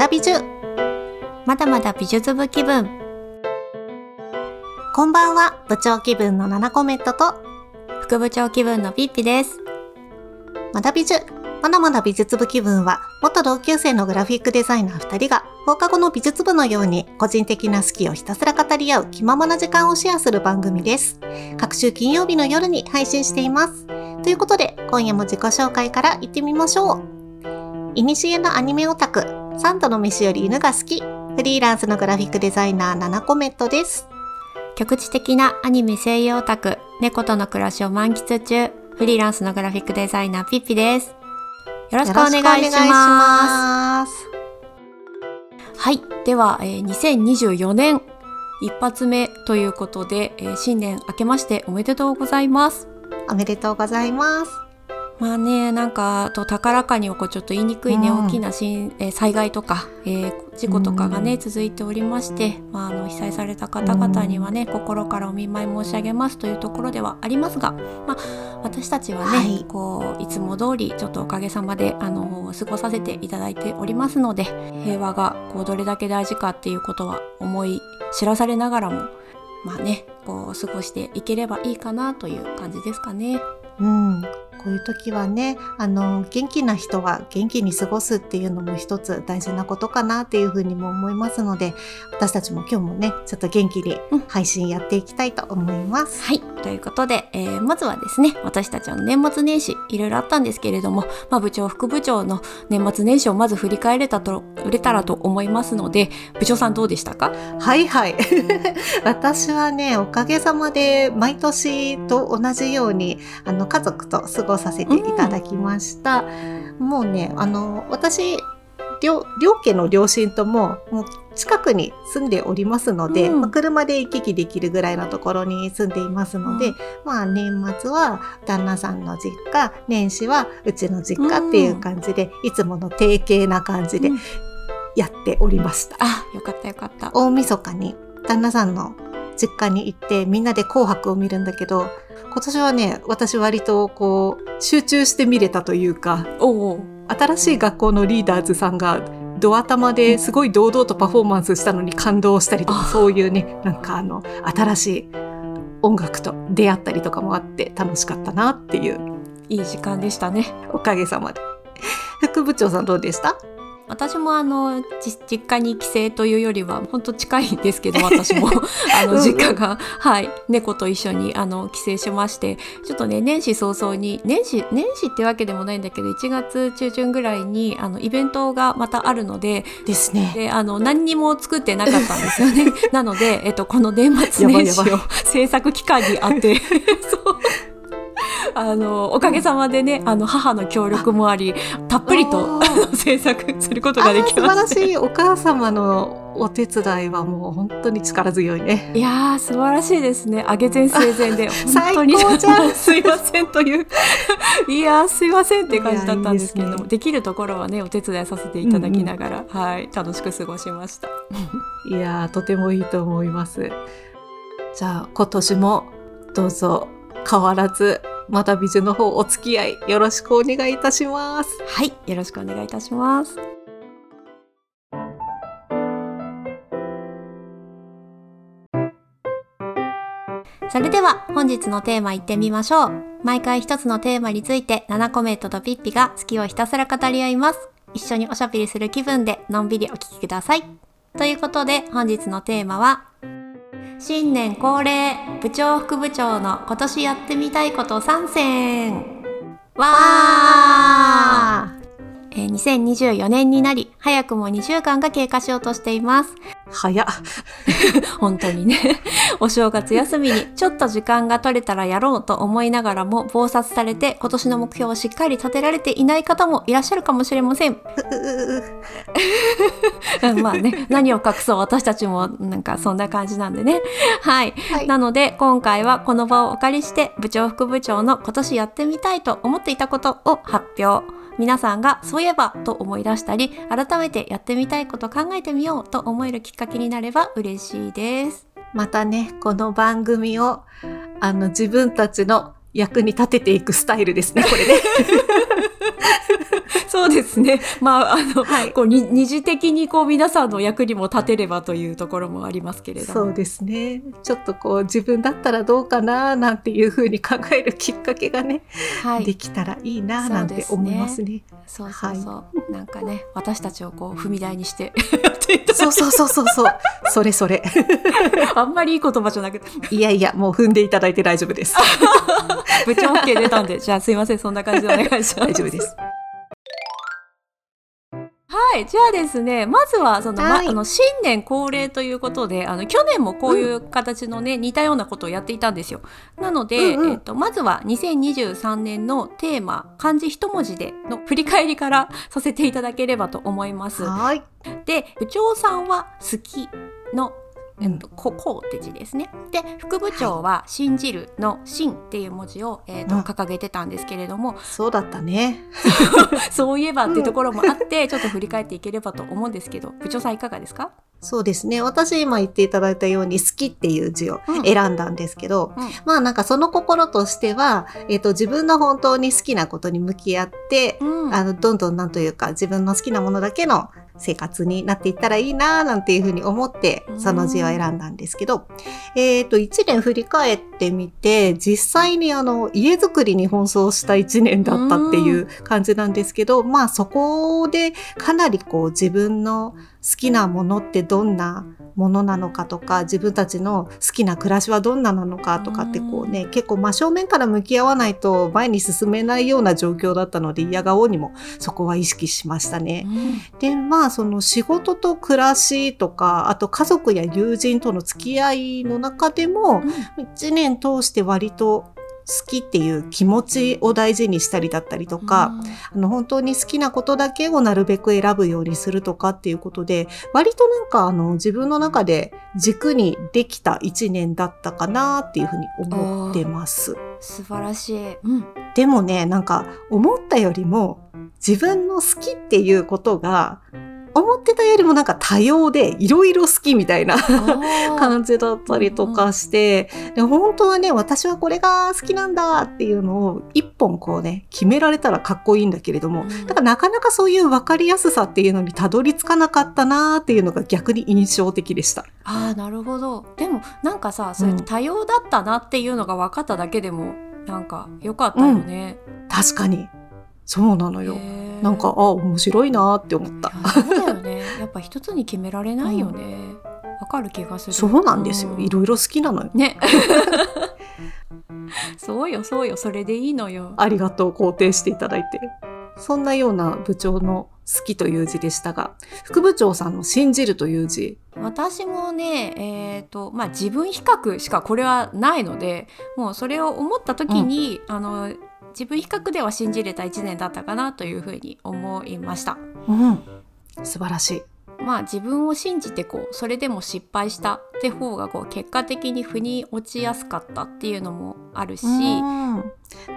だ美術まだまだ美術部気分。こんばんは部長気分のナナコメットと副部長気分のピッピです。まだ美術まだまだ美術部気分は元同級生のグラフィックデザイナー2人が放課後の美術部のように個人的な好きをひたすら語り合う気ままな時間をシェアする番組です。各週金曜日の夜に配信しています。ということで今夜も自己紹介から行ってみましょう。いにしえのアニメオタク、サンドの飯より犬が好き、フリーランスのグラフィックデザイナーナナコメットです。局地的なアニメ声優オタク、猫との暮らしを満喫中、フリーランスのグラフィックデザイナーピッピです。よろしくお願いし。ます。はい。では、えー2024年一発目ということで、えー新年明けましておめでとうございます。おめでとうございます。まあね、なんか、と高らかにこうちょっと言いにくいね、うん大きな新、えー災害とか、えー事故とかがね、うん続いておりまして、まあ、あの、被災された方々にはね、心からお見舞い申し上げますというところではありますが、まあ、私たちはね、はいこう、いつも通り、ちょっとおかげさまで、あの、過ごさせていただいておりますので、平和が、こう、どれだけ大事かっていうことは思い知らされながらも、まあね、こう、過ごしていければいいかなという感じですかね。うん。こういう時はね、あの、元気な人が元気に過ごすっていうのも一つ大事なことかなっていうふうにも思いますので、私たちも今日もね、ちょっと元気にうん配信やっていきたいと思います。はい。ということで、えーまずはですね、私たちの年末年始、いろいろあったんですけれども、まあ、部長、副部長の年末年始をまず振り返れたと、売れたらと思いますので、部長さんどうでしたか？はいはい。私はね、おかげさまで毎年と同じように、あの、家族と過ごさせていただきました。もうね、あの、私、両両家の両親とももう近くに住んでおりますので、うんまあ車で行き来できるぐらいのところに住んでいますので、うんまあ年末は旦那さんの実家年始はうちの実家っていう感じで、いつもの定型な感じでうんやっておりました。あ、よかったよかった。大晦日に旦那さんの実家に行ってみんなで紅白を見るんだけど今年はね私割とこう集中して見れたというかおお。新しい学校のリーダーズさんがドア玉ですごい堂々とパフォーマンスしたのに感動したりとかあそういうねなんかあの新しい音楽と出会ったりとかもあって楽しかったなっていういい時間でしたね。おかげさまで副部長さんどうでした？私もあのじ実家に帰省というよりは本当近いんですけど私も。あのうんうん。実家が。はい。猫と一緒にあの帰省しまして。ちょっとね年始早々に年始年始ってわけでもないんだけど1月中旬ぐらいにあのイベントがまたあるのでですね。であの何にも作ってなかったんですよね。なので、えっと、この年末年始を 制作期間にあって。そうあのおかげさまでねあの母の協力もありたっぷりと制作することあができー素晴らました。しいお母様のお手伝いはもう本当に力強いね。いやー素晴らしいですね。上げ前生前で最 本当に高じゃんすいませんといういやーすいませんって感じだったんですけれどもねできるところはねお手伝いさせていただきながら、はい楽しく過ごしました。いやーとてもいいと思います。じゃあ今年もどうぞ変わらずまた美女の方お付き合いよろしくお願いいたします。はいよろしくお願いいたします。それでは本日のテーマいってみましょう。毎回一つのテーマについて7コメントとピッピが好きをひたすら語り合います。一緒におしゃべりする気分でのんびりお聞きください。ということで本日のテーマは新年恒例部長副部長の今年やってみたいこと3選わー。あえー2024年になり早くも2週間が経過しようとしています。ー早っ。本当にね。お正月休みにちょっと時間が取れたらやろうと思いながらも忙殺されて今年の目標をしっかり立てられていない方もいらっしゃるかもしれません。まあね何を隠そう私たちもなんかそんな感じなんでね。はい。はい。なので今回はこの場をお借りして部長副部長の今年やってみたいと思っていたことを発表皆さんがそういえばと思い出したり改めてやってみたいこと考えてみようと思えるきっかけになれば嬉しいです。またねこの番組をあの自分たちの役に立てていくスタイルですねこれね。そうですね。まあ、あの、はいこうに二次的にこう皆さんの役にも立てればというところもありますけれども。そうですね。ちょっとこう自分だったらどうかななんていうふうに考えるきっかけがね、はい。できたらいいななんて思いますね。そうそうそう。なんかね、私たちをこう踏み台にしてい たそうそうそうそうそう。それそれ。あんまりいい言葉じゃなくて、いやいや、もう踏んでいただいて大丈夫です。部長 OK 出たんで、じゃあすいません、そんな感じでお願いします。大丈夫です。はい、じゃあですね、まずはその、まはいあの新年恒例ということで、あの去年もこういう形のね、似たようなことをやっていたんですよ。なので、うんうんえっとまずは2023年のテーマ漢字一文字での振り返りからさせていただければと思います。はい。で、部長さんは好きのえっと、ここうって字ですね。で、副部長は信じるの信っていう文字を、えっとうん。掲げてたんですけれども、そうだったね。そういえばっていうところもあって、ちょっと振り返っていければと思うんですけど、部長さんいかがですか？そうですね。私今言っていただいたように好きっていう字をうん。選んだんですけど、うん。まあなんかその心としては、えっ、と自分の本当に好きなことに向き合って、うん。あの、どんどんなんというか自分の好きなものだけの生活になっていったらいいななんていうふうに思ってうん。その字を選んだんですけど、えっ、と、一年振り返ってみて、実際にあの、家づくりに奔走した一年だったっていう感じなんですけど、まあそこでかなりこう自分の好きなものってどんなものなのかとか、自分たちの好きな暮らしはどんななのかとかってこうね、結構真正面から向き合わないと前に進めないような状況だったので、嫌顔にもそこは意識しましたね。で、まあその仕事と暮らしとか、あと家族や友人との付き合いの中でも、一年通して割と好きっていう気持ちを大事にしたりだったりとか、あの本当に好きなことだけをなるべく選ぶようにするとかっていうことで、割となんかあの自分の中で軸にできた一年だったかなっていうふうに思ってます。素晴らしい。うん。でもね、なんか思ったよりも自分の好きっていうことが思ってたよりもなんか多様でいろいろ好きみたいな 感じだったりとかして、で本当はね、私はこれが好きなんだっていうのを一本こうね、決められたらかっこいいんだけれども、うんだからなかなかそういう分かりやすさっていうのにたどり着かなかったなーっていうのが逆に印象的でした。ああ、なるほど。でも、なんかさ、そうやって多様だったなっていうのが分かっただけでも、なんか良かったよね。確かに。そうなのよ。なんか、あ、面白いなーって思った。そうだよね。やっぱ一つに決められないよね。わ、かる気がする。そうなんですよ。ういろいろ好きなのよ。ね。そうよ、そうよ。それでいいのよ。ありがとう、肯定していただいて。そんなような部長の好きという字でしたが、副部長さんの信じるという字。私もね、えっ、と、まあ、自分比較しかこれはないので、もうそれを思った時に、あの、自分比較では信じれた一年だったかなというふうに思いました。うん。素晴らしい。まあ自分を信じてこうそれでも失敗したって方がこう結果的に腑に落ちやすかったっていうのもあるし、うん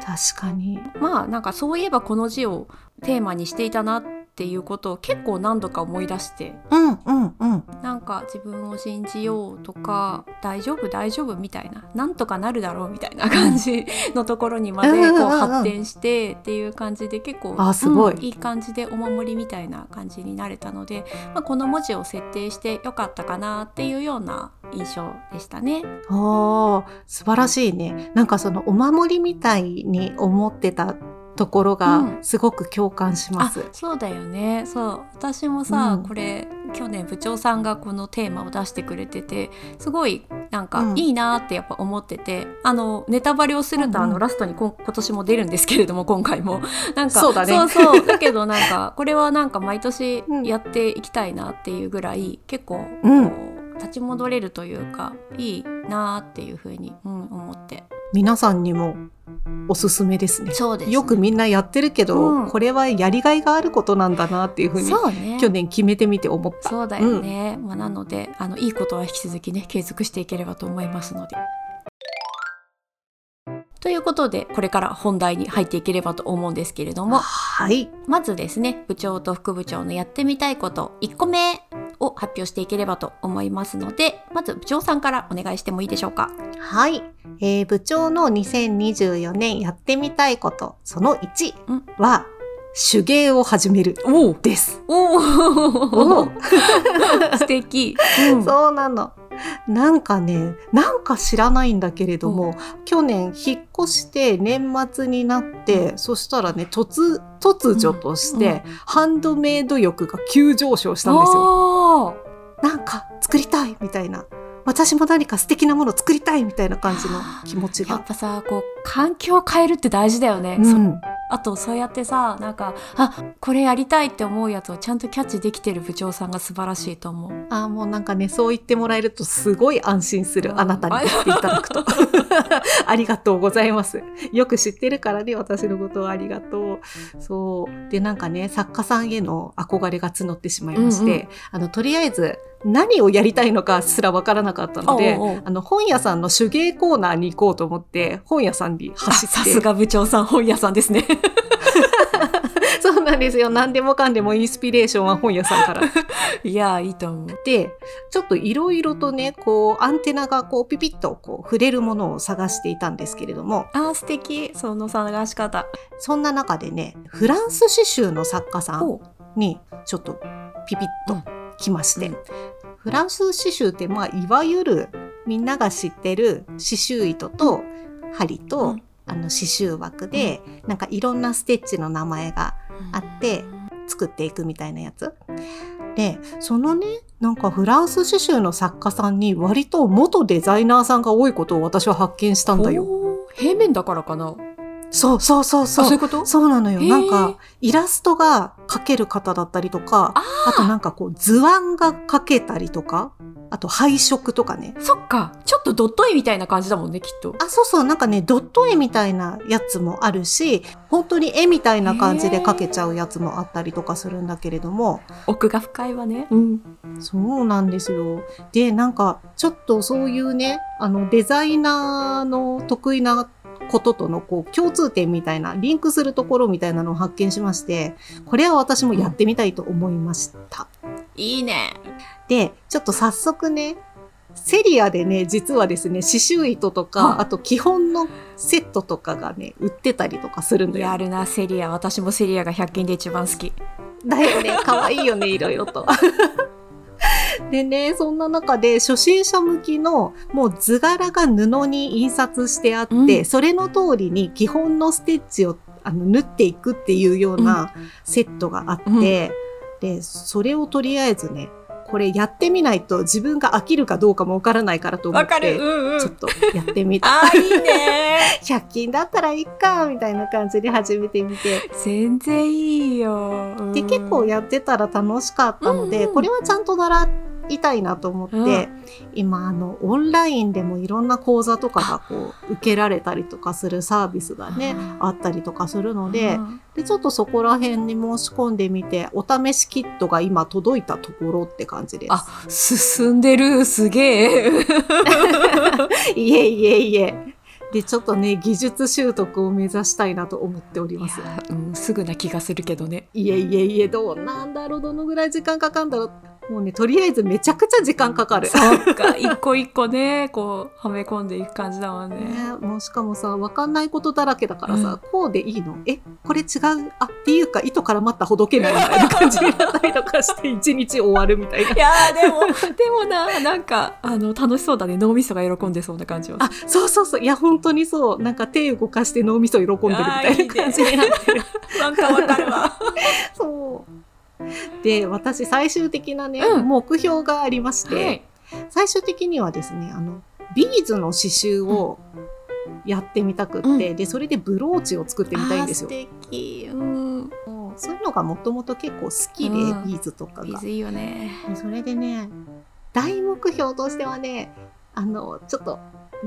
確かに。まあなんかそういえばこの字をテーマにしていたなっていうことを結構何度か思い出してうんうんうん。なんか自分を信じようとか大丈夫大丈夫みたいななんとかなるだろうみたいな感じのところにまでこう発展してっていう感じで結構あすごいうんいい感じでお守りみたいな感じになれたので、まあ、この文字を設定してよかったかなっていうような印象でしたね。ああ、素晴らしいね。なんかそのお守りみたいに思ってたところがうん。すごく共感しまあす。そうだよね。そう。私もさ、うん。これ去年部長さんがこのテーマを出してくれててすごいなんかうん。いいなってやっぱ思ってて、あのネタバレをすると、うんうん。あのラストに今年も出るんですけれども今回も。なんかそうだね。そうそう。だけどなんかこれはなんか毎年うん。やっていきたいなっていうぐらい結構こう、うん立ち戻れるというかいいなっていうふうに、うん、思って皆さんにもおすすめですね。そうですねよくみんなやってるけど、うんこれはやりがいがあることなんだなっていうふうに去年決めてみて思った。そうだよね、まあ、なのであのいいことは引き続きね継続していければと思いますので。ということでこれから本題に入っていければと思うんですけれどもはい。まずですね部長と副部長のやってみたいこと1個目を発表していければと思いますのでまず部長さんからお願いしてもいいでしょうか？はい。えー部長の2024年やってみたいこと、その1うんは、手芸を始めるです。おおお 素敵、うんそうなの。なんかね、なんか知らないんだけれども、去年引っ越して年末になって、そしたらね、突、突如として、ハンドメイド欲が急上昇したんですよ。よなんか作りたいみたいな。私も何か素敵なもの作りたいみたいな感じの気持ちが。やっ。ぱさこう環境を変えるって大事だよね、そうん、あとそうやってさなんかあこれやりたいって思うやつをちゃんとキャッチできてる部長さんが素晴らしいと思うあーもうなんかね、そう言ってもらえるとすごい安心する。あなたに言っていただくと。ありがとうございます。よく知ってるからね、私のことをありがとう。そう。で、なんかね、作家さんへの憧れが募ってしまいまして、うんうんあの、とりあえず、何をやりたいのかすらわからなかったので、あの、本屋さんの手芸コーナーに行こうと思って、本屋さんにあ走って。さすが部長さん本屋さんですね。そうなんですよ。何でもかんでもインスピレーションは本屋さんから。いやいいと思う。で、ちょっといろいろとね、こう、アンテナがこう、ピピッとこう、触れるものを探していたんですけれども、あー素敵。その探し方。そんな中でね、フランス刺繍の作家さんにちょっとピピッと来まして、うんフランス刺繍って、まあ、いわゆるみんなが知ってる刺繍糸と針と、うんあの刺繍枠で、なんかいろんなステッチの名前があって作っていくみたいなやつ。で、そのね、なんかフランス刺繍の作家さんに割と元デザイナーさんが多いことを私は発見したんだよ。平面だからかなそうそうそうそう。あそういうこと？そうなのよ。なんか、イラストが描ける方だったりとか、ああとなんかこう図案が描けたりとか、あと配色とかね。そっか。ちょっとドット絵みたいな感じだもんねきっと。あ、そうそう、なんかね、ドット絵みたいなやつもあるし、本当に絵みたいな感じで描けちゃうやつもあったりとかするんだけれども、奥が深いわね。うん。そうなんですよ。で、なんか、ちょっとそういうね、あの、デザイナーの得意なこととのこう共通点みたいな、リンクするところみたいなのを発見しまして、これは私もやってみたいと思いました。いいねで、ちょっと早速ね、セリアでね、実はですね、刺繍糸とか、はあと基本のセットとかがね、売ってたりとかするんだよ。やるなセリア私もセリアが100均で一番好きだよね、可愛いよね、いろいろと。でね、そんな中で初心者向きのもう図柄が布に印刷してあって、うん。それの通りに基本のステッチをあの縫っていくっていうようなセットがあって、うん。で、それをとりあえずね、これやってみないと自分が飽きるかどうかもわからないからと思って、うんちょっとやってみた。あーいいね。100均だったらいいか、みたいな感じで始めてみて。全然いいよ、うん。で結構やってたら楽しかったので、うんこれはちゃんと習いたいなと思って、うん今あのオンラインでもいろんな講座とかがこう受けられたりとかするサービスがね、うんあったりとかするので,、うんでちょっとそこら辺に申し込んでみてお試しキットが今届いたところって感じです。あ進んでる？すげえ いえいえいえ。でちょっとね技術習得を目指したいなと思っておりいます。や、うん、すぐな気がするけどねいえいえいえ、どうなんだろう、どのぐらい時間かかるんだろう。もうね、とりあえずめちゃくちゃ時間かかる。そっか一個一個ねこうはめ込んでいく感じだもんねね、もうしかもさ、わかんないことだらけだからさ、うんこうでいいの？え、これ違う？あ、っていうか、糸からまったほどけないみたいな感じになったりとかして、一日終わるみたいな。いやーでもでもななんかあの楽しそうだね脳みそが喜んでそうな感じはあ、そうそうそう。いや、本当にそう。なんか手動かして脳みそ喜んでるみたいな感じになってる。なんかわかるわ そう。で、私、最終的なね、うん。目標がありまして、はい。最終的にはですね、あの、ビーズの刺繍をやってみたくって、うで、それでブローチを作ってみたいんですよ。うん。そういうのがもともと結構好きで、うん。ビーズとかが。ビーズいいよね。でそれでね、大目標としてはね、あの、ちょっと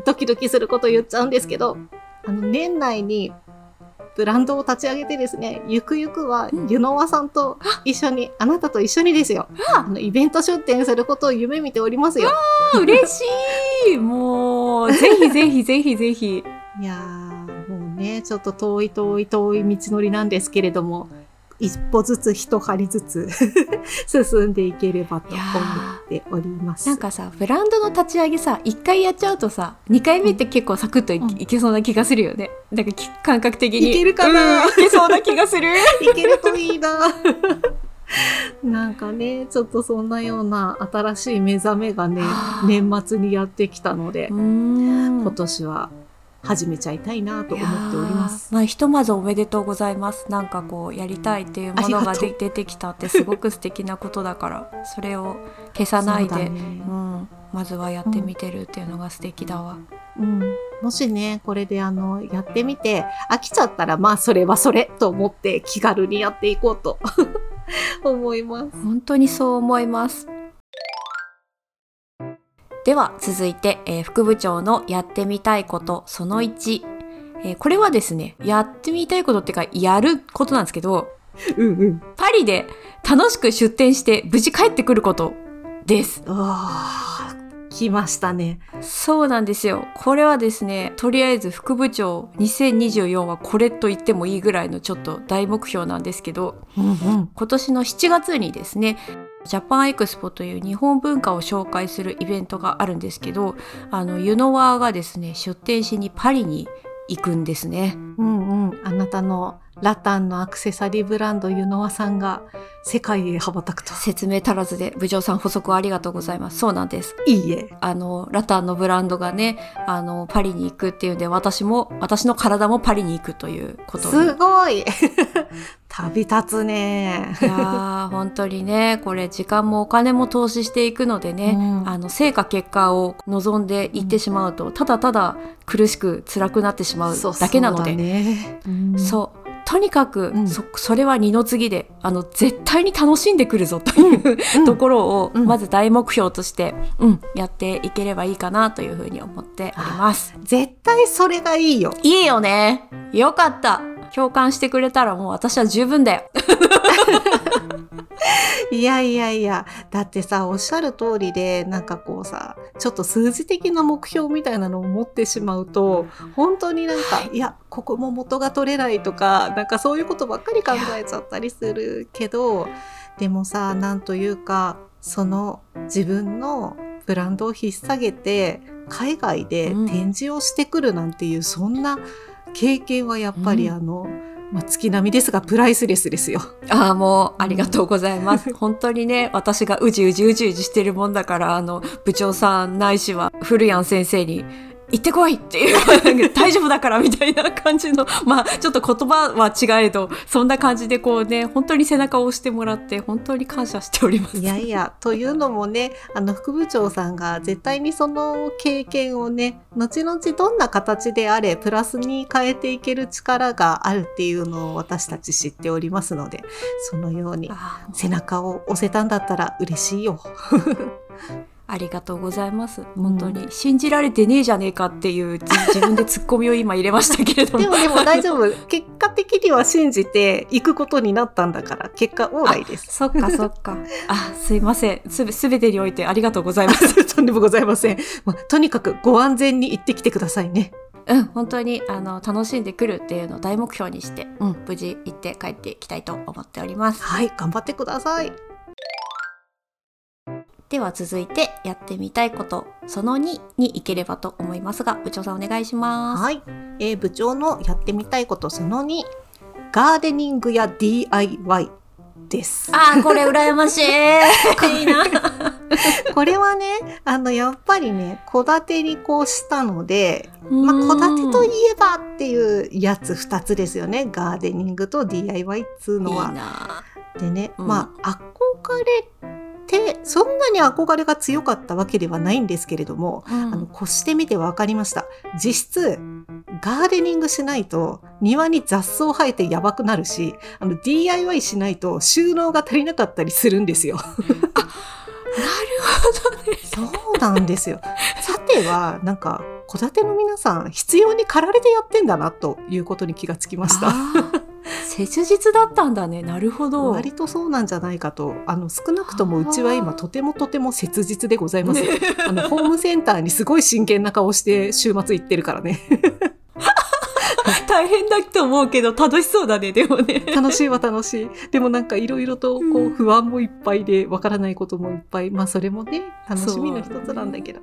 ドキドキすること言っちゃうんですけど、あの、年内にブランドを立ち上げてですね、ゆくゆくはうん。湯の輪さんと一緒に、あなたと一緒にですよ、あ。あの、イベント出店することを夢見ておりますよ。嬉しい。もうぜひぜひぜひぜひ。いやー、もうね、ちょっと遠い遠い遠い道のりなんですけれども、一歩ずつ一針ずつ 進んでいければと思っております。なんかさブランドの立ち上げさ1回やっちゃうとさ2回目って結構サクッとい,、うん。けそうな気がするよね。なんかき感覚的にいけるかな。うんいけそうな気がする。いけるといいな。なんかね、ちょっとそんなような新しい目覚めがねはあ、年末にやってきたので、ん。今年は始めちゃいたいなと思っております。まあ、ひとまずおめでとうございます。なんかこうやりたいっていうものが出てきたってすごく素敵なことだからそれを消さないでう、そうん、まずはやってみてるっていうのが素敵だわ、うん、もしね、これであの、やってみて、飽きちゃったら、まあ、それはそれと思って気軽にやっていこうと。思います。本当にそう思いますでは続いて、えー副部長のやってみたいことその1、えーこれはですねやってみたいことっていうかやることなんですけどうんうん。パリで楽しく出店して無事帰ってくることです来ましたね。そうなんですよこれはですねとりあえず副部長2024はこれと言ってもいいぐらいのちょっと大目標なんですけどうんうん。今年の7月にですねジャパンエクスポという日本文化を紹介するイベントがあるんですけどあのユノワーがですね出店しにパリに行くんですねうんうん。あなたのラタンのアクセサリーブランドユノワさんが世界へ羽ばたくと。説明足らずで部長さん補足ありがとうございます。そうなんです。いいえ。あのラタンのブランドがねあのパリに行くっていうんで私も私の体もパリに行くということに。すごい。旅立つね。いやー 本当にねこれ時間もお金も投資していくのでね、うん。あの成果結果を望んでいってしまうと、ただただ苦しく辛くなってしまうだけなので。そうとにかく、うんそそれは二の次であの絶対に楽しんでくるぞという、うんところを、うんまず大目標として、うん、やっていければいいかなというふうに思っております。絶対それがいいよ。いいよねよかった共感してくれたらもう私は十分だよ。いやいやいや、だってさ、おっしゃる通りで、なんかこうさ、ちょっと数字的な目標みたいなのを持ってしまうと、本当になんか、い。や、ここも元が取れないとか、なんかそういうことばっかり考えちゃったりするけど、でもさ、なんというか、その自分のブランドを引っ提げて、海外で展示をしてくるなんていう、そんな経験はやっぱりうんあの、まあ、月並みですが、プライスレスですよ。ああ、もう、ありがとうございます。本当にね、私がうじうじうじうじしてるもんだから、あの、部長さんないしは、古谷先生に、行ってこいっていう、大丈夫だからみたいな感じの、まあ、ちょっと言葉は違えど、そんな感じでこうね、本当に背中を押してもらって、本当に感謝しております。いやいや、というのもね、あの、副部長さんが絶対にその経験をね、後々どんな形であれ、プラスに変えていける力があるっていうのを私たち知っておりますので、そのように背中を押せたんだったら嬉しいよ。ありがとうございます。本当に、信じられてねえじゃねえかっていう、じ 自分でツッコミを今入れましたけれども。でもでも大丈夫。結果的には信じていくことになったんだから、結果オーライです。そっかそっか。あ、すいません。すべ、すべてにおいてありがとうございます。とんでもございません。まあとにかくご安全に行ってきてくださいね。うん、本当にあの楽しんでくるっていうのを大目標にして、うん、無事行って帰っていきたいと思っております。はい、頑張ってください。では続いてやってみたいことその2に行ければと思いますが、部長さんお願いします。はい、えー部長のやってみたいことその2ガーデニングや DIY です。あー、これ羨ましい。いいな。これはねあのやっぱりね戸建てにこうしたので、まあ、戸建てといえばっていうやつ2つですよねガーデニングと DIY っつういいのは。な。でね、うんまあ憧れってそんなに憧れが強かったわけではないんですけれども、うんあの越してみて分かりました実質ガーデニングしないと庭に雑草生えてやばくなるしあの DIY しないと収納が足りなかったりするんですよ。なるほどね。そうなんですよ。さてはなんか戸建ての皆さん必要に駆られてやってんだなということに気がつきました。切実だったんだね。なるほど。割とそうなんじゃないかとあの少なくともうちは今とてもとても切実でございます。あのホームセンターにすごい真剣な顔して週末行ってるからね。大変だと思うけど楽しそうだね、でもね。楽しいは楽しい。でもなんかいろいろとこううん不安もいっぱいで、わからないこともいっぱい。まあそれもね、楽しみの一つなんだけど。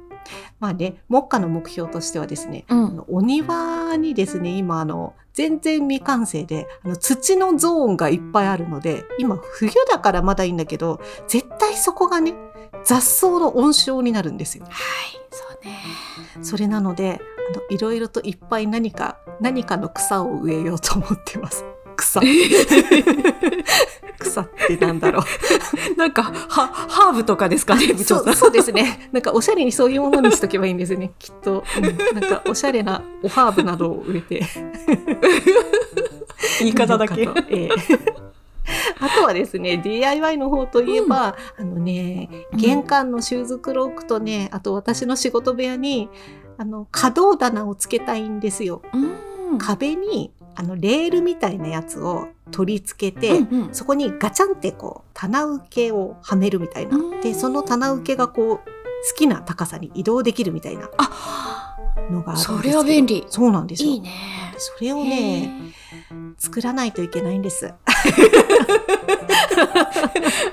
まあね、目下の目標としてはですね、うあ。のお庭にですね、今あの、全然未完成で、あの土のゾーンがいっぱいあるので、今冬だからまだいいんだけど、絶対そこがね、雑草の温床になるんですよ。はい、そうね。それなので、あの、いろいろといっぱい何か、何かの草を植えようと思ってます。草。草ってなんだろう。なんか、は、ハーブとかですかね、部長さん。そうですね。なんかおしゃれにそういうものにしとけばいいんですよね、きっと。うんなんかおしゃれなおハーブなどを植えて。言い方だけ。ええあとはですね、DIY の方といえば、あのね、玄関のシューズクロークとね、あと私の仕事部屋に、あの、可動棚をつけたいんですよ。うん。壁に、あの、レールみたいなやつを取り付けて、うんうんそこにガチャンってこう、棚受けをはめるみたいなうん。で、その棚受けがこう、好きな高さに移動できるみたいなあ、のがあるんですそれは便利。そうなんですよ。いいね。それをね、作らないといけないんです。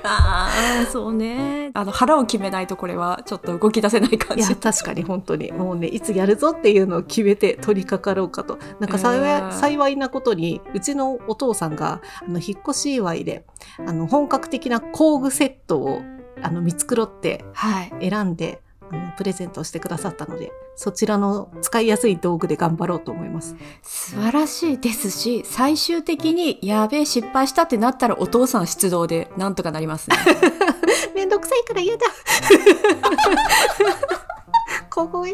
ああ、そうね。あの、腹を決めないとこれはちょっと動き出せない感じいや、。確かに本当に。もうね、いつやるぞっていうのを決めて取り掛かろうかと。なんか幸い、うん幸いなことに、うちのお父さんが、あの、引っ越し祝いで、あの、本格的な工具セットを、あの、見繕ってはい。選んで、あの、プレゼントしてくださったので、そちらの使いやすい道具で頑張ろうと思います。素晴らしいですし、最終的に、やべえ、失敗したってなったらお父さん出動でなんとかなりますね。めんどくさいから嫌だ。小声。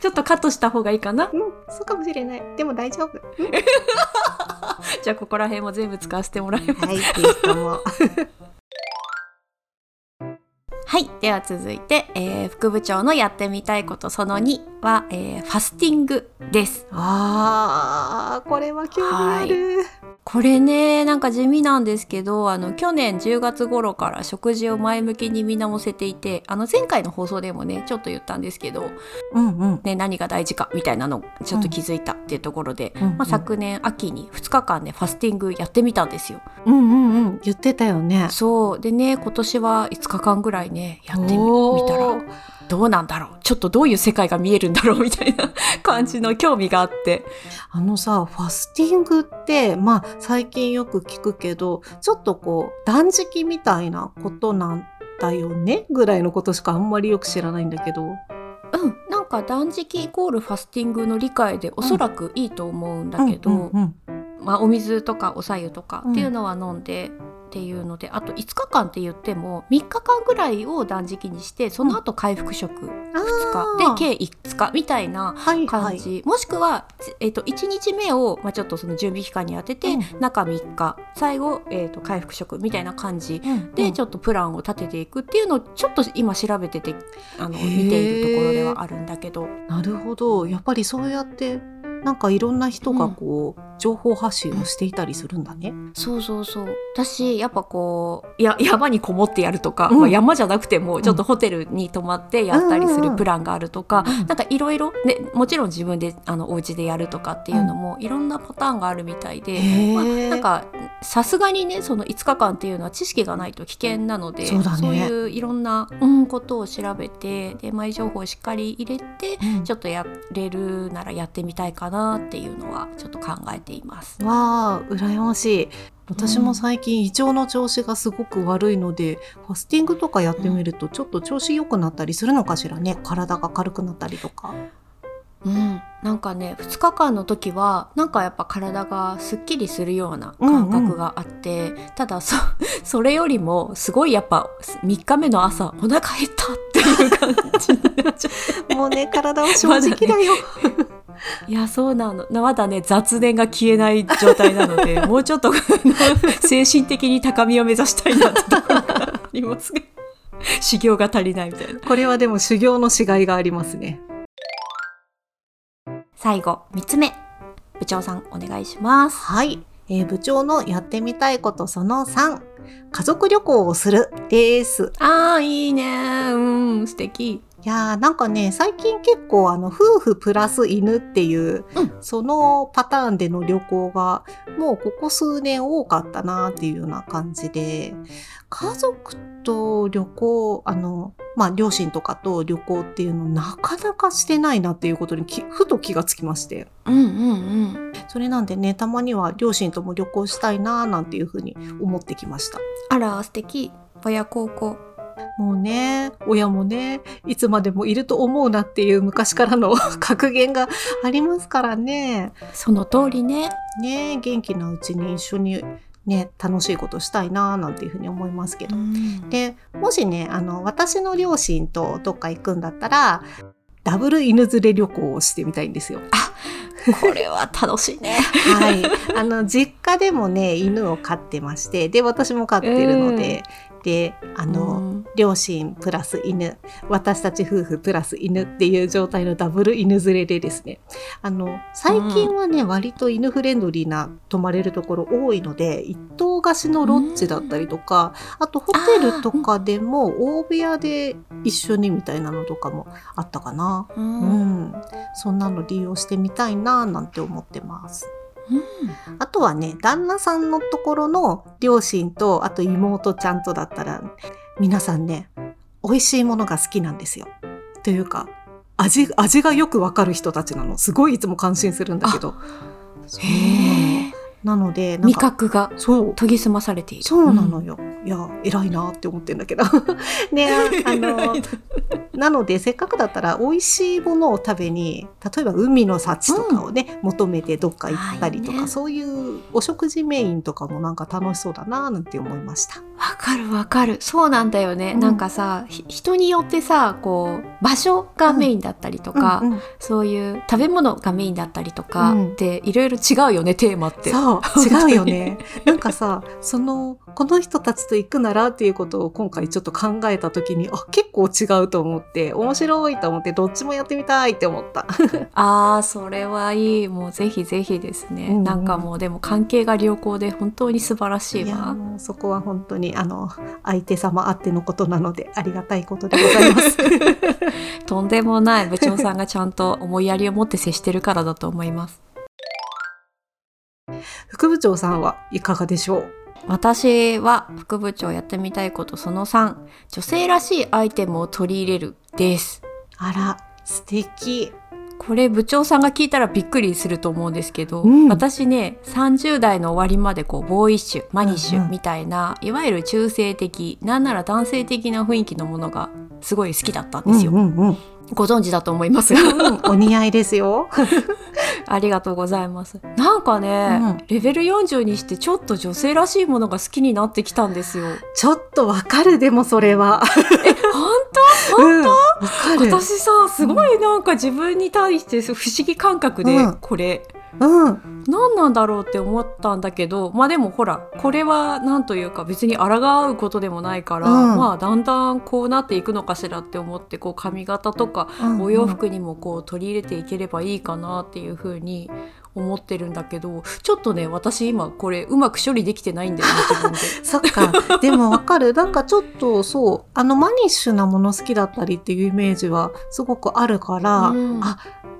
ちょっとカットした方がいいかな？うん、そうかもしれない。でも大丈夫。じゃあここら辺も全部使わせてもらいます。はい、ぜひとも。はい。では続いて、えー副部長のやってみたいことその2は、えーファスティングです。あー、これは興味ある。これね、なんか地味なんですけど、あの、去年10月頃から食事を前向きに見直せていて、あの、前回の放送でもね、ちょっと言ったんですけど、うんうん。ね、何が大事かみたいなのをちょっと気づいたっていうところで、うんうんまあ、昨年秋に2日間ね、ファスティングやってみたんですよ。うんうんうん。言ってたよね。そう。でね、今年は5日間ぐらいね、やってみたら、どうなんだろう？ちょっとどういう世界が見えるんだろう？みたいな 感じの興味があって。あのさ、ファスティングって、まあ最近よく聞くけど、ちょっとこう、断食みたいなことなんだよね？ぐらいのことしかあんまりよく知らないんだけど。うん、なんか断食イコールファスティングの理解でおそらくいいと思うんだけど、まあ、お水とかお白湯とかうんっていうのは飲んで、っていうのであと5日間って言っても3日間ぐらいを断食にしてその後回復食2あー。日で計5日みたいなはいはい。感じ、もしくは、えっと1日目を、まあ、ちょっとその準備期間に当てて、うん。中3日。最後、えっと回復食みたいな感じ。うんで、ちょっとプランを立てていくっていうのをちょっと今調べててあの見ているところではあるんだけど。なるほど。やっぱりそうやって、なんかいろんな人がこう、情報発信をしていたりするんだね。そうそうそう。私やっぱこうや山にこもってやるとか、うん。まあ、山じゃなくてもちょっとホテルに泊まってやったりすうんうんうん。るプランがあるとか、うんなんかいろいろねもちろん自分であのお家でやるとかっていうのもいろんなパターンがあるみたいで、へまあ、ーなんかさすがにねその5日間っていうのは知識がないと危険なのでそうだね。いういろんな、うん、ことを調べてで前情報をしっかり入れてうん。ちょっとやれるならやってみたいかなっていうのはちょっと考えています。わあ、羨ましい。私も最近胃腸の調子がすごく悪いので、ファスティングとかやってみるとちょっと調子良くなったりするのかしらね。体が軽くなったりとか。うん、なんかね2日間の時はなんかやっぱ体がすっきりするような感覚があって、ただそ それよりもすごいやっぱ3日目の朝お腹減ったっていう感じもうね、体は正直だよ。いやそうなのまだね雑念が消えない状態なので もうちょっと精神的に高みを目指したいなってところがありますが 修行が足りないみたいなこれはでも修行のしがいがありますね。最後3つ目部長さんお願いしますはい。えー部長のやってみたいことその3。家族旅行をするです。あーいいねうん素敵いやーなんかね最近結構あの夫婦プラス犬っていう、うんそのパターンでの旅行がもうここ数年多かったなっていうような感じで家族と旅行あのまあ両親とかと旅行っていうのなかなかしてないなっていうことにきふと気がつきましてうんうんうん。それなんでねたまには両親とも旅行したいなーなんていうふうに思ってきました。あら素敵。親孝行。もうね、親もね、いつまでもいると思うなっていう昔からの格言がありますからね。その通りね。ね元気なうちに一緒にね、楽しいことしたいななんていうふうに思いますけど。で、もしね、あの、私の両親とどっか行くんだったら、ダブル犬連れ旅行をしてみたいんですよ。これは楽しいね。はい。あの、実家でもね、犬を飼ってまして、で、私も飼ってるので、で、あの、うん両親プラス犬私たち夫婦プラス犬っていう状態のダブル犬連れでですね。あの最近はね、割と犬フレンドリーな泊まれるところ多いので一棟貸しのロッジだったりとか、あとホテルとかでも大部屋で一緒にみたいなのとかもあったかな、ううん。ん、そんなの利用してみたいななんて思ってます。あとはね、旦那さんのところの両親と、あと妹ちゃんとだったら、皆さんね、美味しいものが好きなんですよ。というか、味、味がよくわかる人たちなの。すごいいつも感心するんだけど。へえ。なので、味か、覚がそう。研ぎ澄まされている。そうなのよ。いや、偉いなって思ってんだけど。ね、ああの、なので、せっかくだったら美味しいものを食べに、例えば海の幸とかをね、求めてどっか行ったりとか、はいねそういうお食事メインとかもなんか楽しそうだななんて思いました。わかるわかる。そうなんだよね。うんなんかさ、ひ人によってさ、こう、場所がメインだったりとか、うんうんそういう食べ物がメインだったりとか、うんで、いろいろ違うよね、テーマって。そう、違うよね。なんかさ、その、この人たちと行くならっていうことを今回ちょっと考えた時に、あ、結構違うと思って、面白いと思って、どっちもやってみたいって思った。ああ、それはいい。もうぜひぜひですね。うんうんなんかもうでも関係が良好で本当に素晴らしいいやわ。そこは本当にあの相手様あってのことなのでありがたいことでございます。とんでもない部長さんがちゃんと思いやりを持って接してるからだと思います。副部長さんはいかがでしょう？私は副部長やってみたいことその3女性らしいアイテムを取り入れるです。あら素敵。これ部長さんが聞いたらびっくりすると思うんですけど、うん。私ね30代の終わりまでこうボーイッシュマニッシうんうん。ュみたいな、いわゆる中性的なんなら男性的な雰囲気のものがすごい好きだったんですよ、うんうんうんご存知だと思いますが。うんお似合いですよ。ありがとうございます。なんかね、うん。レベル40にしてちょっと女性らしいものが好きになってきたんですよ。ちょっとわかるでもそれは。本うん、わかる。私さすごいなんか自分に対して不思議感覚でうん。これうん何なんだろうって思ったんだけどまあでもほらこれはなんというか別に抗うことでもないから、うんまあだんだんこうなっていくのかしらって思ってこう髪型とかうんお洋服にもこう取り入れていければいいかなっていうふうに思ってるんだけどちょっとね私今これうまく処理できてないんだよね自分で。そっか。でもわかる。なんかちょっとそう、あのマニッシュなもの好きだったりっていうイメージはすごくあるから、うんあ、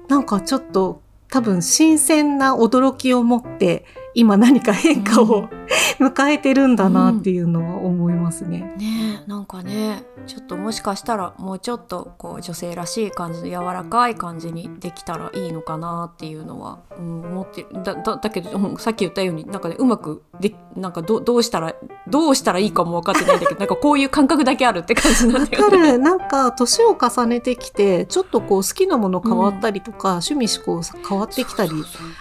なんかちょっと多分新鮮な驚きを持って今何か変化を、迎えてるんだなっていうのは思いますね。ねえなんかねちょっともしかしたらもうちょっとこう女性らしい感じの柔らかい感じにできたらいいのかなっていうのは、うん、思ってるだだだけど、うんさっき言ったようになんかねうまくでなんかどどうしたらどうしたらいいかも分かってないんだけど なんかこういう感覚だけあるって感じなんわだよね。かる。なんか年を重ねてきて、ちょっとこう好きなもの変わったりとか、趣味思考変わってきたり、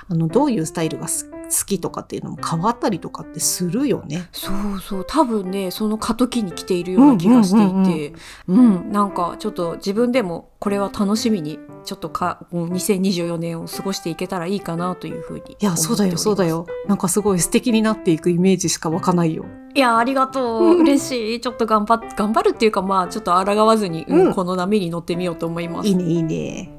あのどういうスタイルがす好きとかっていうのも変わったりとかってするよね。そうそう。多分ねその過渡期に来ているような気がしていて。うんなんかちょっと自分でもこれは楽しみにちょっとかうん2024年を過ごしていけたらいいかなというふうにいや、そうだよ、そうだよ。なんかすごい素敵になっていくイメージしか湧かないよ。いやありがとう、うん。嬉しい。ちょっと頑張っ頑張るっていうかまあちょっと抗わずに、うんうん。この波に乗ってみようと思います。いいね、いいね。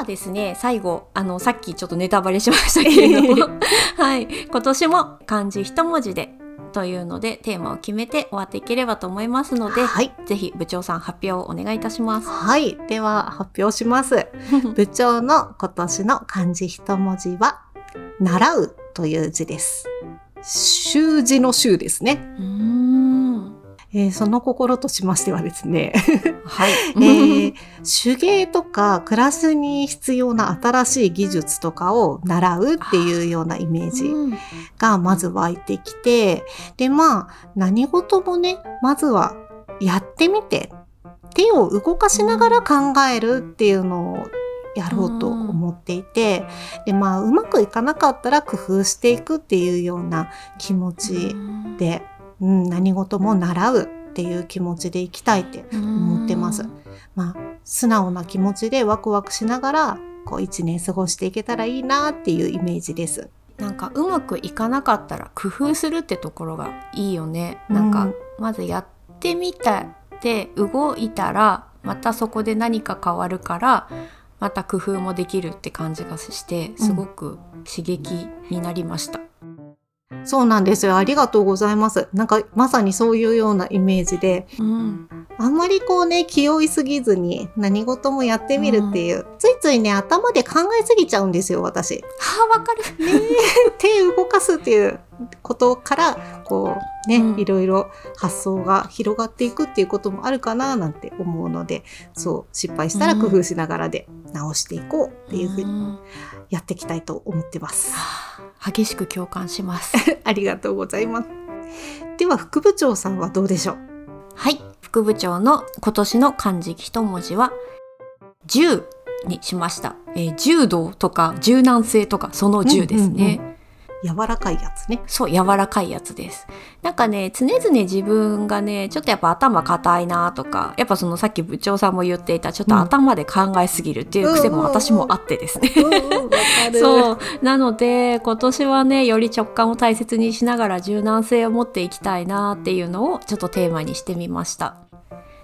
ではですね最後あのさっきちょっとネタバレしましたけれども はい今年も漢字一文字でというのでテーマを決めて終わっていければと思いますので、はい。ぜひ部長さん発表をお願いいたします。はい。では、発表します。部長の今年の漢字一文字は、習うという字です。習字の習ですね。えーその心としましてはですね、はい。えー手芸とか暮らしに必要な新しい技術とかを習うっていうようなイメージうん。がまず湧いてきて、で、まあ、何事もね、まずはやってみて、手を動かしながら考えるっていうのをやろうと思っていて、で、まあ、うまくいかなかったら工夫していくっていうような気持ちで、うん、何事も習うっていう気持ちでいきたいって思ってます。まあ、素直な気持ちでワクワクしながら、こう一年過ごしていけたらいいなっていうイメージです。なんかうまくいかなかったら工夫するってところがいいよね。なんか、うんまずやってみたで動いたらまたそこで何か変わるからまた工夫もできるって感じがしてすごく刺激になりました。そうなんですよ。ありがとうございます。なんかまさにそういうようなイメージで、うん、あんまりこうね、気負いすぎずに何事もやってみるっていう、ついついね、頭で考えすぎちゃうんですよ、私。はあわかる。手動かすっていうことから、こうね、うんいろいろ発想が広がっていくっていうこともあるかななんて思うので、そう、失敗したら工夫しながらで直していこうっていうふうにんやっていきたいと思ってます。はあ激しく共感します。ありがとうございます。では、副部長さんはどうでしょう？はい、副部長の今年の漢字一文字は柔にしました。えー柔道とか柔軟性とかその柔ですね。うんうん柔らかいやつね。そう、柔らかいやつです。なんかね、常々自分がね、ちょっとやっぱ頭固いなとか、やっぱそのさっき部長さんも言っていた、ちょっと頭で考えすぎるっていう癖も私もあってですね。そう。なので、今年はね、より直感を大切にしながら柔軟性を持っていきたいなっていうのをちょっとテーマにしてみました。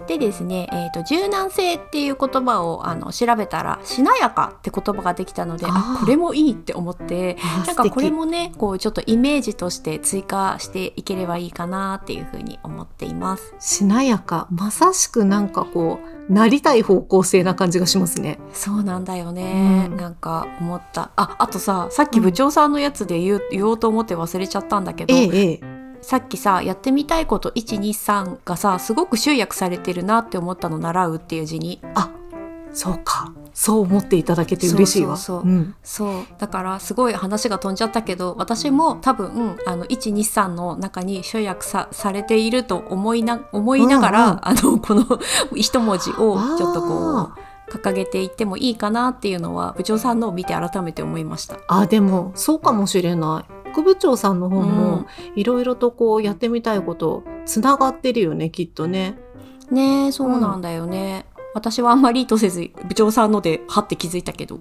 でですね、えーと柔軟性っていう言葉をあの調べたらしなやかって言葉ができたのであこれもいいって思ってなんかこれ素もねこうちょっとイメージとして追加していければいいかなっていうふうに思っています。敵しなやか。まさしくなんかこう、なりたい方向性な感じがしますね。そうなんだよね、うんなんか思ったああとささっき部長さんのやつで言う言おうと思って忘れちゃったんだけど、ええ、ええ。さっきさやってみたいこと123がさすごく集約されてるなって思ったの習うっていう字にあ、そうか。そう思っていただけて嬉しいわ。そうそうそうんそうだからすごい話が飛んじゃったけど私も多分あの123の中に集約さされていると思いな思いながら、うんうんあのこの一文字をちょっとこう掲げていってもいいかなっていうのは部長さんのを見て改めて思いました。あ、でも、そうかもしれない。副部長さんの方も、いろいろとこう、やってみたいこと、つながってるよね、きっとね。ねえそうなんだよね、私はあんまり意図せず部長さんのではって気づいたけど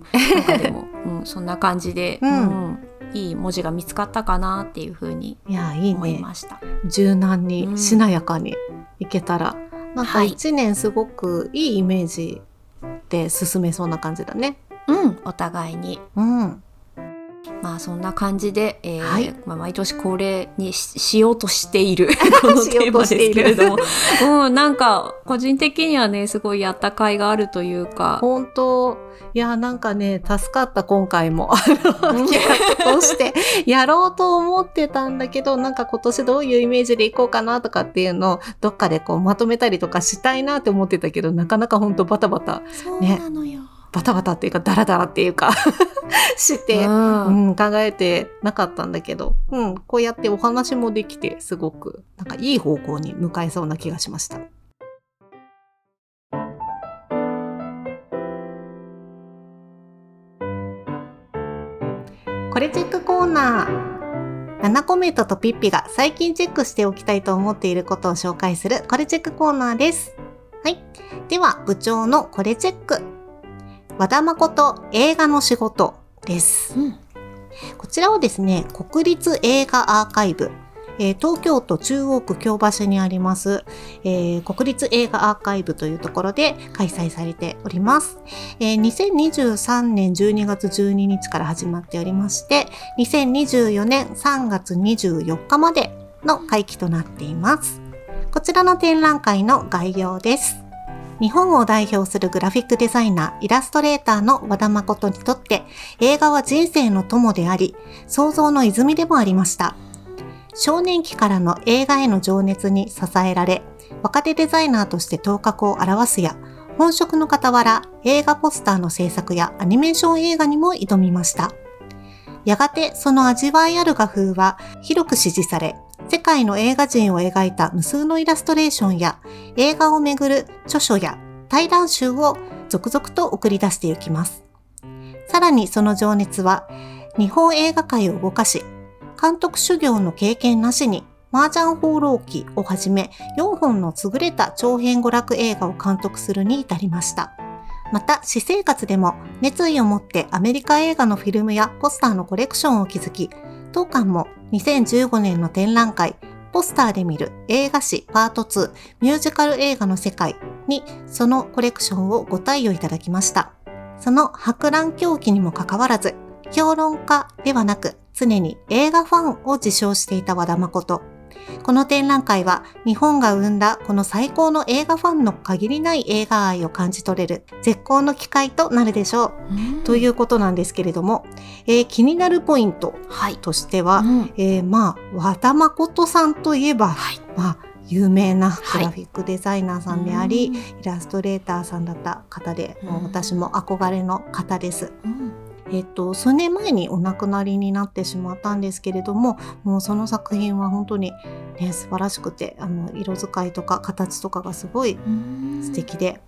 でも、うん、そんな感じで、うんうんいい文字が見つかったかなっていうふうにいや、いいね。思いました。柔軟うんに、しなやかにいけたら、なんかはい一年すごくいいイメージで進めそうな感じだね。うん、お互いにうん。まあそんな感じで、えーはい。まあ、毎年恒例にししようとしている。このしようテーマですとしているけれども、うん、なんか個人的にはねすごいやった甲斐があるというか、本当。いや、なんかね、助かった、今回も。企画として、やろうと思ってたんだけど、なんか今年どういうイメージでいこうかなとかっていうのを、どっかでこう、まとめたりとかしたいなって思ってたけど、なかなか本当バタバタ、そうなのよ。バタバタっていうか、ダラダラっていうか、して、うんうん、考えてなかったんだけど、うん、こうやってお話もできて、すごく、なんかいい方向に向かえそうな気がしました。これチェックコーナー。7コメントとピッピが最近チェックしておきたいと思っていることを紹介するこれチェックコーナーです。はい。では、部長のこれチェック。和田誠映画の仕事です。うんこちらをですね、国立映画アーカイブ、えー東京都中央区京橋にあります、えー国立映画アーカイブというところで開催されております。えー2023年12月12日から始まっておりまして、2024年3月24日までの会期となっています。こちらの展覧会の概要です。日本を代表するグラフィックデザイナー、イラストレーターの和田誠にとって映画は人生の友であり、創造の泉でもありました。少年期からの映画への情熱に支えられ、若手デザイナーとして頭角を現すや、本職の傍ら映画ポスターの制作やアニメーション映画にも挑みました。やがてその味わいある画風は広く支持され、世界の映画人を描いた無数のイラストレーションや映画をめぐる著書や対談集を続々と送り出していきます。さらにその情熱は日本映画界を動かし、監督修行の経験なしに麻雀放浪記をはじめ4本の優れた長編娯楽映画を監督するに至りました。また、私生活でも熱意を持ってアメリカ映画のフィルムやポスターのコレクションを築き、当館も2015年の展覧会、ポスターで見る映画史パート2ミュージカル映画の世界にそのコレクションをご貸与いただきました。その博覧狂気にもかかわらず、評論家ではなく常に映画ファンを自称していた和田誠。この展覧会は日本が生んだこの最高の映画ファンの限りない映画愛を感じ取れる絶好の機会となるでしょう。ということなんですけれども、えー気になるポイントはい。としては、うんえーまあ和田誠さんといえば、はい。まあ有名なはいグラフィックデザイナーさんであり、うんイラストレーターさんだった方で、もううん私も憧れの方です。うんえっと、数年前にお亡くなりになってしまったんですけれども、もうその作品は本当にね、素晴らしくて、あの、色使いとか形とかがすごい素敵で、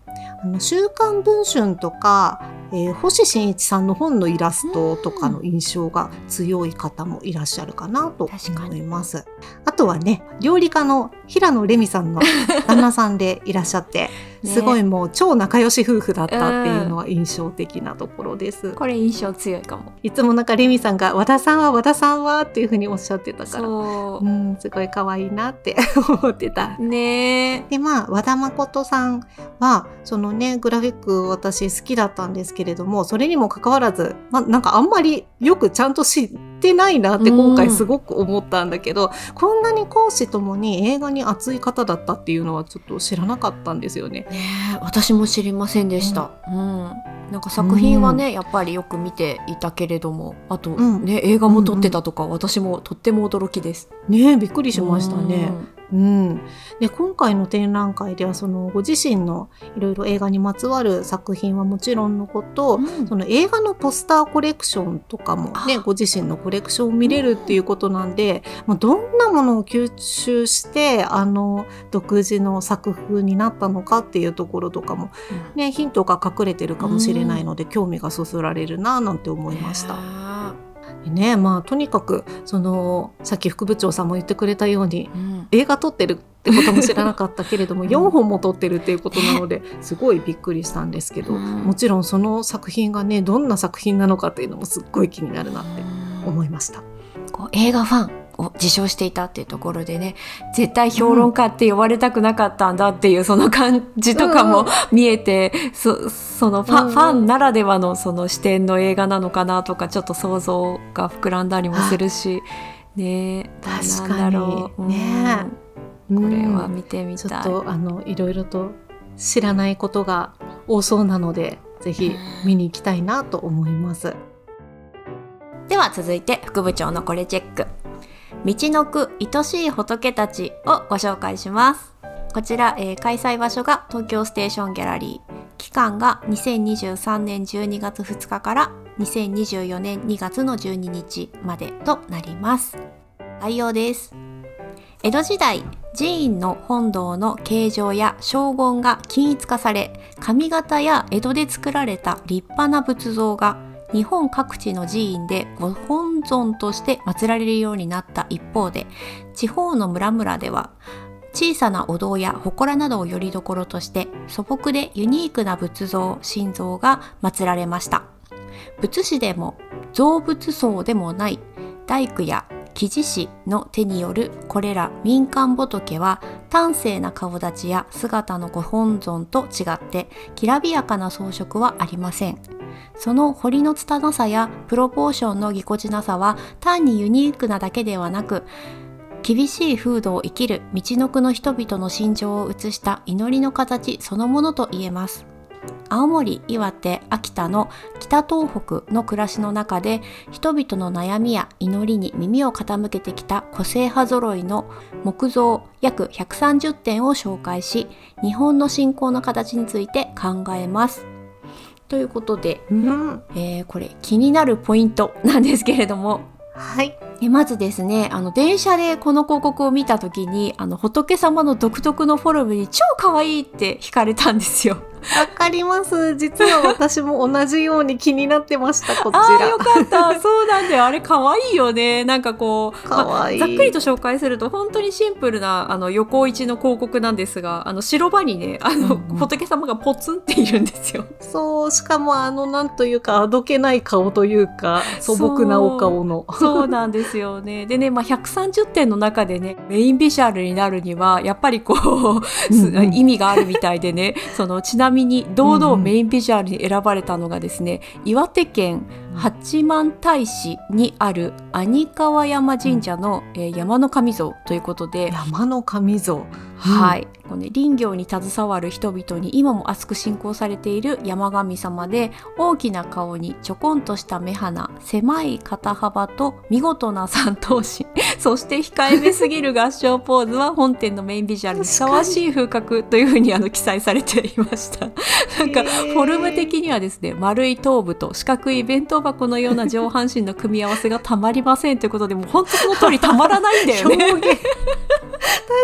あの、週刊文春とか、えー星新一さんの本のイラストとかの印象が強い方もいらっしゃるかなと思います。あとはね、料理家の平野レミさんの旦那さんでいらっしゃって、ねすごいもう超仲良し夫婦だったっていうのは印象的なところです。これ印象強いかも。いつもなんかレミさんが和田さんは？和田さんはっていうふうにおっしゃってたから、そうん、すごい可愛いなって 思ってた。う。ねえ。で、まあ、和田誠さんは、そのね、グラフィック私好きだったんですけれども、それにもかかわらず、まあ、なんかあんまりよくちゃんと知ってないなって今回すごく思ったんだけど、こんなに講師ともに映画に熱い方だったっていうのはちょっと知らなかったんですよね。ねえ私も知りませんでした。うん。なんか作品はね、やっぱりよく見ていたけれども、あと、うんね映画も撮ってたとか、私もとっても驚きです。ねえびっくりしましたね。うん。うん、で今回の展覧会ではそのご自身のいろいろ映画にまつわる作品はもちろんのこと、うんその映画のポスターコレクションとかもねあご自身のコレクションを見れるっていうことなんで、まあ、どんなものを吸収してあの独自の作風になったのかっていうところとかも、ね、ヒントが隠れてるかもしれないので、興味がそそられるななんて思いました。ねまあとにかくそのさっき副部長さんも言ってくれたようにうん。映画撮ってるってことも知らなかったけれども、うん4本も撮ってるっていうことなのですごいびっくりしたんですけど、うんもちろんその作品がねどんな作品なのかっていうのもすっごい気になるなって思いました。こう映画ファンを自称していたっていうところでね絶対評論家って呼ばれたくなかったんだっていうその感じとかも見えて、そそのファ,、うんうん。ファンならではのその視点の映画なのかなとかちょっと想像が膨らんだりもするしね確かに。ね。うん。これはうん。見てみちょたい。っとあのいろいろと知らないことが多そうなのでぜひ見に行きたいなと思います。では続いて副部長のこれチェック道のく愛しい仏たちをご紹介します。こちら、えー開催場所が東京ステーションギャラリー。期間が2023年12月2日から2024年2月の12日までとなります。概要です。江戸時代寺院の本堂の形状や荘厳が均一化され上方や江戸で作られた立派な仏像が日本各地の寺院でご本尊として祀られるようになった一方で地方の村々では小さなお堂や祠などをよりどころとして素朴でユニークな仏像心臓が祀られました。仏師でも造仏僧でもない大工や木地師の手によるこれら民間仏は端正な顔立ちや姿のご本尊と違ってきらびやかな装飾はありません。その彫りの拙さやプロポーションのぎこちなさは単にユニークなだけではなく厳しい風土を生きる道のくの人々の心情を映した祈りの形そのものと言えます。青森、岩手、秋田の北東北の暮らしの中で人々の悩みや祈りに耳を傾けてきた個性派揃いの木造約130点を紹介し日本の信仰の形について考えます。ということで、うん。えーこれ気になるポイントなんですけれどもはい。えまずですねあの電車でこの広告を見た時にあの仏様の独特のフォルムに超可愛いって惹かれたんですよ。わかります。実は私も同じように気になってました、こちあーよら。かったそうなんだよあれ可愛いよねなんかこうまざっくりと紹介すると本当にシンプルなあの横一の広告なんですがあの白場にねあの、うんうん仏様がポツンっているんですよ。そう、しかもあの、なんというか、あどけない顔というか、素朴なお顔の。そうなんですよね。でね、まあ、130点の中でね、メインビジュアルになるには、やっぱりこう、すうんうん 意味があるみたいでね、その、ちなみに堂々メインビジュアルに選ばれたのがですね、岩手県八幡平市にある兄川山神社の、えー山の神像ということで、山の神像。はい、こうね、林業に携わる人々に今も厚く信仰されている山神様で大きな顔にちょこんとした目鼻狭い肩幅と見事な三頭身。そして控えめすぎる合唱ポーズは本店のメインビジュアルにふさわしい風格というふうにあの記載されていました。なんかフォルム的にはですね丸い頭部と四角い弁当箱のような上半身の組み合わせがたまりませんということでもう本当その通りたまらないんだよね。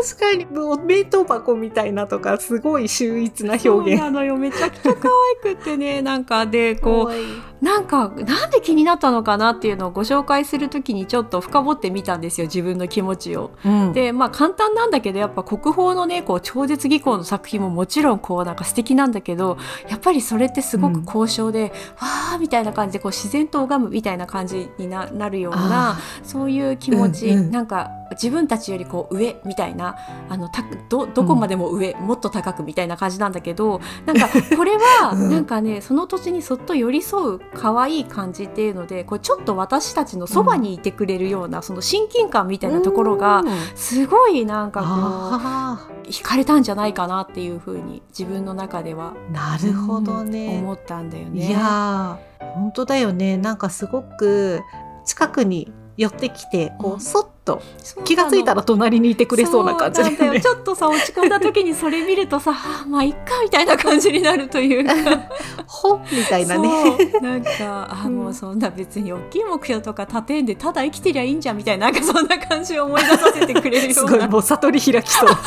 確かに、もう弁当箱みたいなとか、すごい秀逸な表そう現。なのよ。めちゃくちゃ可愛くってね。なんかでこうなんかなんで気になったのかなっていうのをご紹介するときにちょっと深掘ってみたんですよ。自分の気持ちを。うん。でまあ簡単なんだけどやっぱ国宝のねこう超絶技巧の作品ももちろんこうなんか素敵なんだけどやっぱりそれってすごく高尚で、わーみたいな感じでこう自然と拝むみたいな感じにななるようなあそういう気持ち、うんうん。なんか自分たちよりこう上みたいなあのたどどこまでも上、もっと高くみたいな感じなんだけど なんかこれはうん。なんかねその土地にそっと寄り添う可愛い感じっていうのでこうちょっと私たちのそばにいてくれるような、その親近感みたいなところがうん。すごいなんかこあう惹かれたんじゃないかなっていうふうに自分の中ではーなるほどね。思ったんだよね。いやー本当だよね。なんかすごく近くに寄ってきてこうんうそっと気がついたら隣にいてくれそうな感じだそうなんだよね。ちょっとさ落ち込んだ時にそれ見るとさ あまあいっかみたいな感じになるというか ほみたいなね。なんかあもうそんな別に大きい目標とか立てんでただ生きてりゃいいんじゃんみたいななんかそんな感じを思い出させてくれるよすごいうなもう悟り開きそう。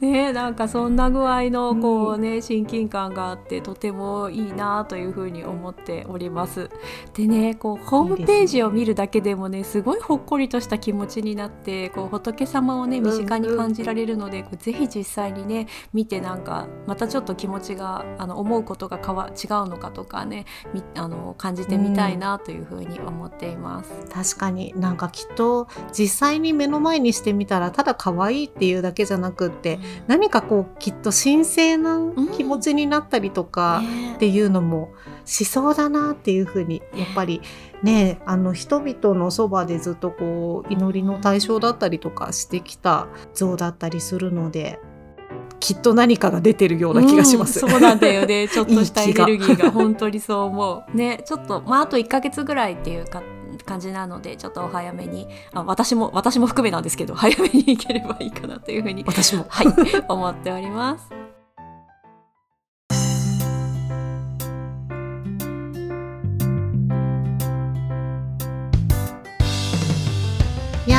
ねなんかそんな具合のこうね、親近感があってとてもいいなというふうに思っております。でねこうホームページを見るだけでもねすごいほっこりとした気持ちになってこう仏様をね身近に感じられるので、こうぜひ実際にね見てなんかまたちょっと気持ちがあの思うことが変わ違うのかとかねみあの感じてみたいなというふうに思っています。確かに。なんかきっと実際に目の前にしてみたらただ可愛いっていうだけじゃなくって何かこうきっと神聖な気持ちになったりとかね。っていうのもしそうだなっていうふうにやっぱりねあの人々のそばでずっとこう祈りの対象だったりとかしてきた像だったりするのできっと何かが出てるような気がします。うんそうなんだよね。ちょっとしたエネルギーが。本当にそう思う。ねちょっとまああと1ヶ月ぐらいっていうか感じなのでちょっとお早めにあ私も私も含めなんですけど早めに行ければいいかなというふうに私も。はい思っております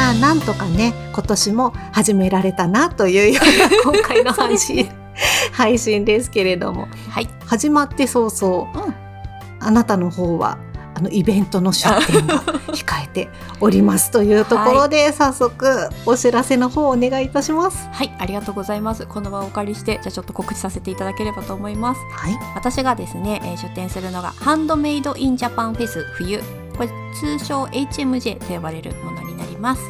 いやーなんとかね今年も始められたなというような今回の配信,、ですね。配信ですけれども。はい。始まって早々、うん。あなたの方はあのイベントの出店が控えておりますというところで、早速お知らせの方お願いいたします。はいありがとうございます。この場をお借りしてじゃあちょっと告知させていただければと思います。はい、私がですね、えー出展するのがハンドメイドインジャパンフェス冬。これ通称 HMJ と呼ばれるものになります、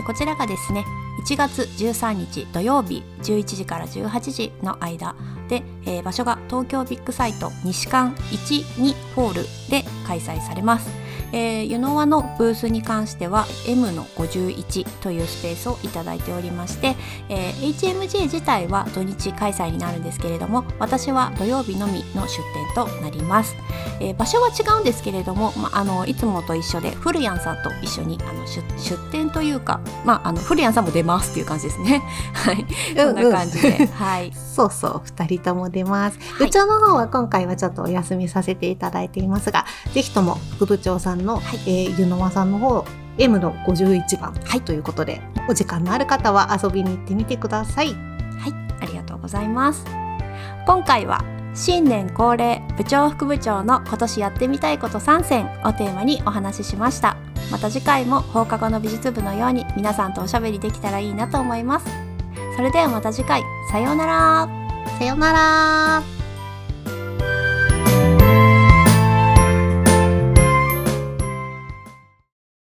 こちらがですね1月13日土曜日11時から18時の間で、えー場所が東京ビッグサイト西館12ホールで開催されます。えー、湯の輪のブースに関しては M の51というスペースをいただいておりまして、えー、HMG 自体は土日開催になるんですけれども私は土曜日のみの出店となります、えー、場所は違うんですけれども、まあのいつもと一緒でフルヤンさんと一緒にあの出出店というか、まあ、あのフルヤンさんも出ますっていう感じですね。はい。こんな感じで、はい。そうそう2人とも出ます、はい、部長の方は今回はちょっとお休みさせていただいていますがぜひとも副部長さんの、はい、えー、湯の間さんの方 M の51番、はい、ということでお時間のある方は遊びに行ってみてください。はい。ありがとうございます。今回は新年恒例部長副部長の今年やってみたいこと3選をテーマにお話ししました。また次回も放課後の美術部のように皆さんとおしゃべりできたらいいなと思います。それではまた次回。さようなら。さようなら